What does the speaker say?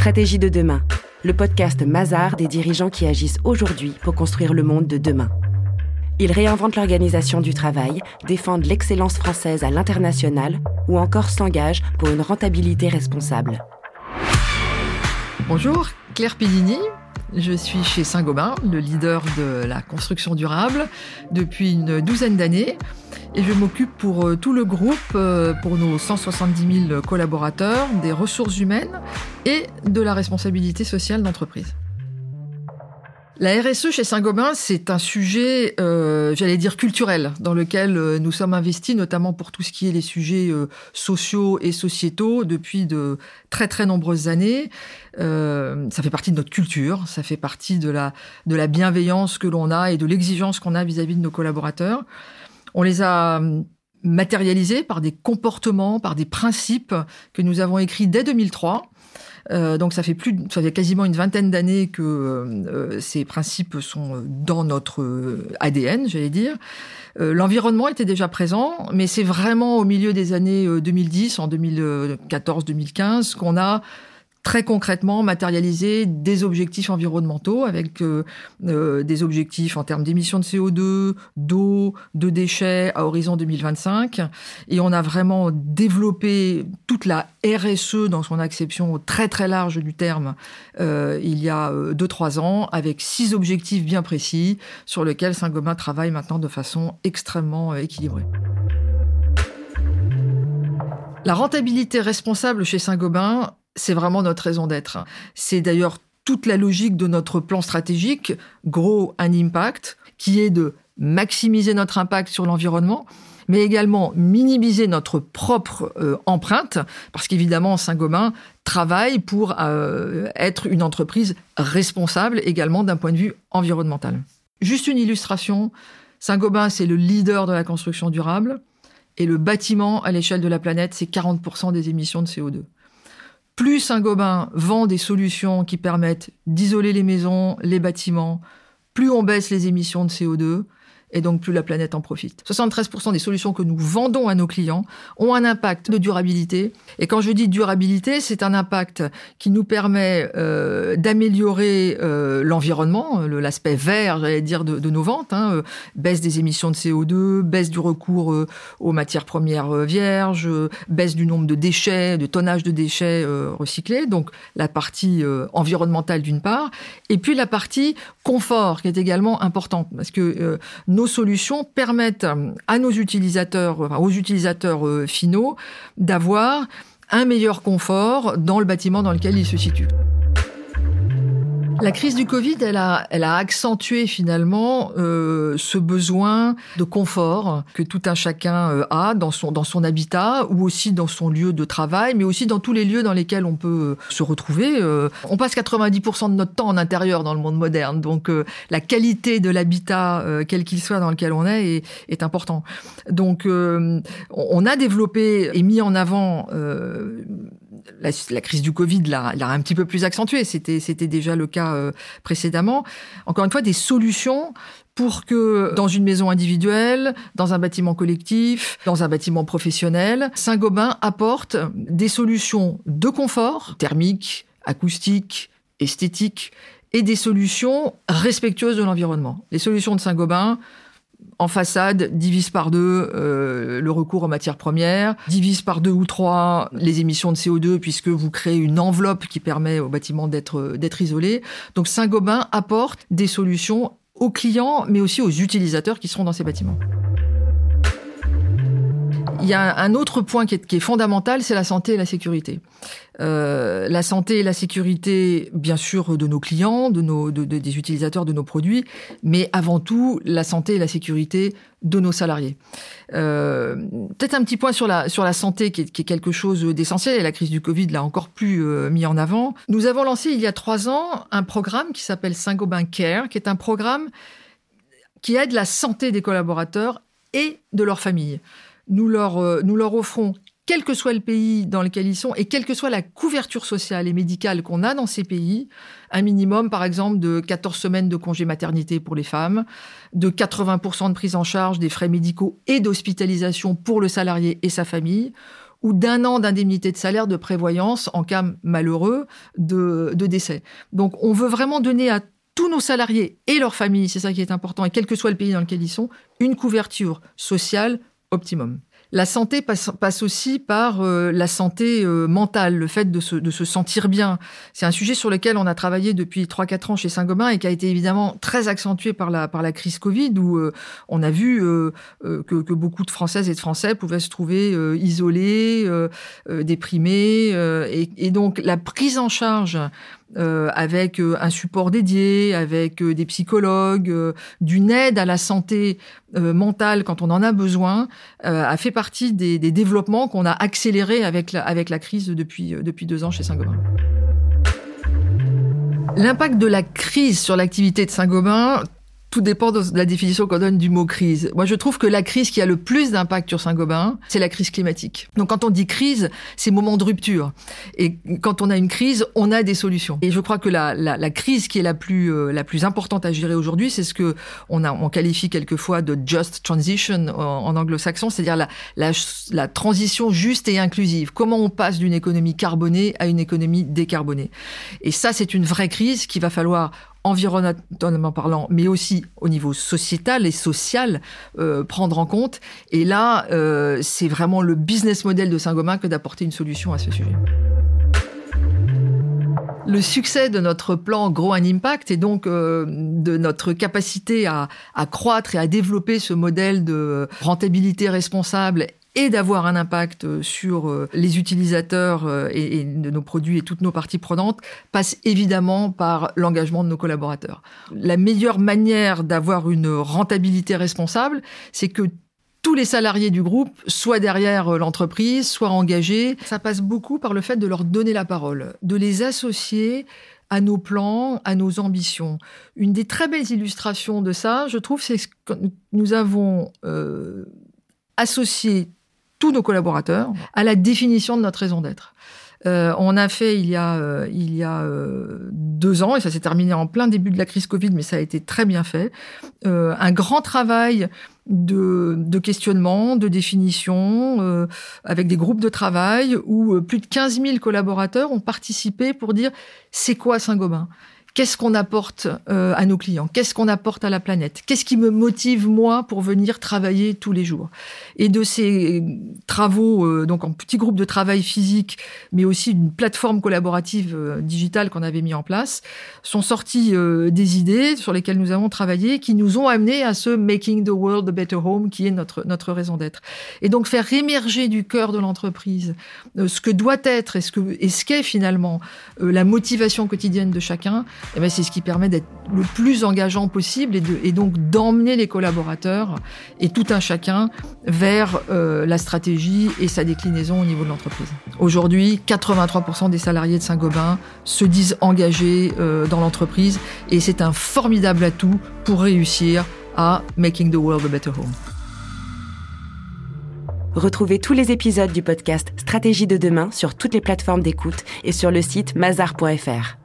Stratégie de demain, le podcast Mazar des dirigeants qui agissent aujourd'hui pour construire le monde de demain. Ils réinventent l'organisation du travail, défendent l'excellence française à l'international ou encore s'engagent pour une rentabilité responsable. Bonjour, Claire Pellini. Je suis chez Saint-Gobain, le leader de la construction durable, depuis une douzaine d'années. Et je m'occupe pour euh, tout le groupe, euh, pour nos 170 000 collaborateurs, des ressources humaines et de la responsabilité sociale d'entreprise. La RSE chez Saint-Gobain, c'est un sujet, euh, j'allais dire culturel, dans lequel nous sommes investis, notamment pour tout ce qui est les sujets sociaux et sociétaux depuis de très très nombreuses années. Ça fait partie de notre culture, ça fait partie de la de la bienveillance que l'on a et de l'exigence qu'on a vis-à-vis de nos collaborateurs. On les a hum, matérialisés par des comportements, par des principes que nous avons écrits dès 2003 euh, donc ça fait quasiment une vingtaine d'années que euh, ces principes sont dans notre ADN, j'allais dire. Euh, l'environnement était déjà présent, mais c'est vraiment au milieu des années 2010, en 2014-2015, qu'on a très concrètement matérialiser des objectifs environnementaux avec euh, euh, des objectifs en termes d'émissions de CO2, d'eau, de déchets à horizon 2025. Et on a vraiment développé toute la RSE dans son acception très très large du terme euh, il y a deux trois ans avec six objectifs bien précis sur lesquels Saint-Gobain travaille maintenant de façon extrêmement équilibrée. La rentabilité responsable chez Saint-Gobain, c'est vraiment notre raison d'être. C'est d'ailleurs toute la logique de notre plan stratégique, Grow un Impact, qui est de maximiser notre impact sur l'environnement, mais également minimiser notre propre euh, empreinte, parce qu'évidemment, Saint-Gobain travaille pour euh, être une entreprise responsable également d'un point de vue environnemental. Juste une illustration, Saint-Gobain, c'est le leader de la construction durable, et le bâtiment, à l'échelle de la planète, c'est 40% des émissions de CO2 plus Saint-Gobain vend des solutions qui permettent d'isoler les maisons, les bâtiments, plus on baisse les émissions de CO2, et donc plus la planète en profite. 73% des solutions que nous vendons à nos clients ont un impact de durabilité. Et quand je dis durabilité, c'est un impact qui nous permet euh, d'améliorer euh, l'environnement, l'aspect vert, j'allais dire, de, nos ventes, hein, euh, baisse des émissions de CO2, baisse du recours aux matières premières vierges, baisse du nombre de déchets, de tonnage de déchets recyclés. Donc la partie environnementale d'une part, et puis la partie confort qui est également importante parce que nos solutions permettent à nos utilisateurs, aux utilisateurs euh, finaux, d'avoir un meilleur confort dans le bâtiment dans lequel ils se situent. La crise du Covid, elle a, elle a accentué finalement euh, ce besoin de confort que tout un chacun euh, a dans son dans son habitat ou aussi dans son lieu de travail, mais aussi dans tous les lieux dans lesquels on peut euh, se retrouver. Euh, on passe 90% de notre temps en intérieur dans le monde moderne, donc euh, la qualité de l'habitat, quel qu'il soit dans lequel on est, est, est important. Donc on a développé et mis en avant la, la, crise du Covid l'a un petit peu plus accentué. C'était déjà le cas euh, précédemment. Encore une fois, des solutions pour que dans une maison individuelle, dans un bâtiment collectif, dans un bâtiment professionnel, Saint-Gobain apporte des solutions de confort thermique, acoustique, esthétique et des solutions respectueuses de l'environnement. Les solutions de Saint-Gobain, en façade divise par deux euh, le recours aux matières premières, divise par deux ou trois les émissions de CO2 puisque vous créez une enveloppe qui permet au bâtiment d'être d'être isolé. Donc Saint-Gobain apporte des solutions aux clients mais aussi aux utilisateurs qui seront dans ces bâtiments. Il y a un autre point qui est, fondamental, c'est la santé et la sécurité. Euh, la santé et la sécurité, bien sûr, de nos clients, de nos, de, de, des utilisateurs de nos produits, mais avant tout la santé et la sécurité de nos salariés. Euh, Peut-être un petit point sur la sur la santé qui est, qui est quelque chose d'essentiel et la crise du Covid l'a encore plus euh, mis en avant. Nous avons lancé il y a trois ans un programme qui s'appelle Saint-Gobain Care, qui est un programme qui aide la santé des collaborateurs et de leur famille nous leur, euh, nous leur offrons quel que soit le pays dans lequel ils sont et quelle que soit la couverture sociale et médicale qu'on a dans ces pays, un minimum par exemple de 14 semaines de congé maternité pour les femmes, de 80% de prise en charge des frais médicaux et d'hospitalisation pour le salarié et sa famille, ou d'un an d'indemnité de salaire de prévoyance en cas malheureux de, de décès. Donc on veut vraiment donner à tous nos salariés et leurs familles, c'est ça qui est important, et quel que soit le pays dans lequel ils sont, une couverture sociale optimum. La santé passe, passe aussi par euh, la santé euh, mentale, le fait de se, de se sentir bien. C'est un sujet sur lequel on a travaillé depuis 3-4 ans chez Saint-Gobain et qui a été évidemment très accentué par la, par la crise Covid, où euh, on a vu que, que, beaucoup de Françaises et de Français pouvaient se trouver isolés, déprimés. Et, et, donc la prise en charge euh, avec euh, un support dédié, avec euh, des psychologues, d'une aide à la santé mentale quand on en a besoin, a fait partie des, des développements qu'on a accélérés avec la, avec la crise depuis, depuis deux ans chez Saint-Gobain. L'impact de la crise sur l'activité de Saint-Gobain, tout dépend de la définition qu'on donne du mot crise. Moi, je trouve que la crise qui a le plus d'impact sur Saint-Gobain, c'est la crise climatique. Donc, quand on dit crise, c'est moment de rupture. Et quand on a une crise, on a des solutions. Et je crois que la, la, la crise qui est la plus, euh, la plus importante à gérer aujourd'hui, c'est ce que on, a, on qualifie quelquefois de just transition en, anglo-saxon, c'est-à-dire la, la, la transition juste et inclusive. Comment on passe d'une économie carbonée à une économie décarbonée. Et ça, c'est une vraie crise qu'il va falloir environnementalement parlant, mais aussi au niveau sociétal et social, euh, prendre en compte. Et là, euh, c'est vraiment le business model de Saint-Gobain que d'apporter une solution à ce sujet. Le succès de notre plan Grow un Impact et donc euh, de notre capacité à croître et à développer ce modèle de rentabilité responsable et d'avoir un impact euh, sur euh, les utilisateurs euh, et, de nos produits et toutes nos parties prenantes passe évidemment par l'engagement de nos collaborateurs. La meilleure manière d'avoir une rentabilité responsable, c'est que tous les salariés du groupe soient derrière l'entreprise, soient engagés. Ça passe beaucoup par le fait de leur donner la parole, de les associer à nos plans, à nos ambitions. Une des très belles illustrations de ça, je trouve, c'est que nous avons associé tous nos collaborateurs à la définition de notre raison d'être. Euh, on a fait il y a euh, il y a euh, deux ans et ça s'est terminé en plein début de la crise Covid, mais ça a été très bien fait. Euh, un grand travail de, de questionnement, de définition, avec des groupes de travail où plus de 15 000 collaborateurs ont participé pour dire c'est quoi Saint-Gobain? Qu'est-ce qu'on apporte euh, à nos clients? Qu'est-ce qu'on apporte à la planète? Qu'est-ce qui me motive moi pour venir travailler tous les jours? Et de ces travaux, euh, donc en petit groupe de travail physique, mais aussi d'une plateforme collaborative euh, digitale qu'on avait mis en place, sont sorties des idées sur lesquelles nous avons travaillé, qui nous ont amené à ce making the world a better home, qui est notre notre raison d'être. Et donc faire émerger du cœur de l'entreprise ce que doit être et ce que et ce qu'est finalement la motivation quotidienne de chacun eh ben, c'est ce qui permet d'être le plus engageant possible et, de, et donc d'emmener les collaborateurs et tout un chacun vers euh, la stratégie et sa déclinaison au niveau de l'entreprise. Aujourd'hui, 83% des salariés de Saint-Gobain se disent engagés euh, dans l'entreprise et c'est un formidable atout pour réussir à Making the World a Better Home. Retrouvez tous les épisodes du podcast Stratégie de demain sur toutes les plateformes d'écoute et sur le site mazar.fr.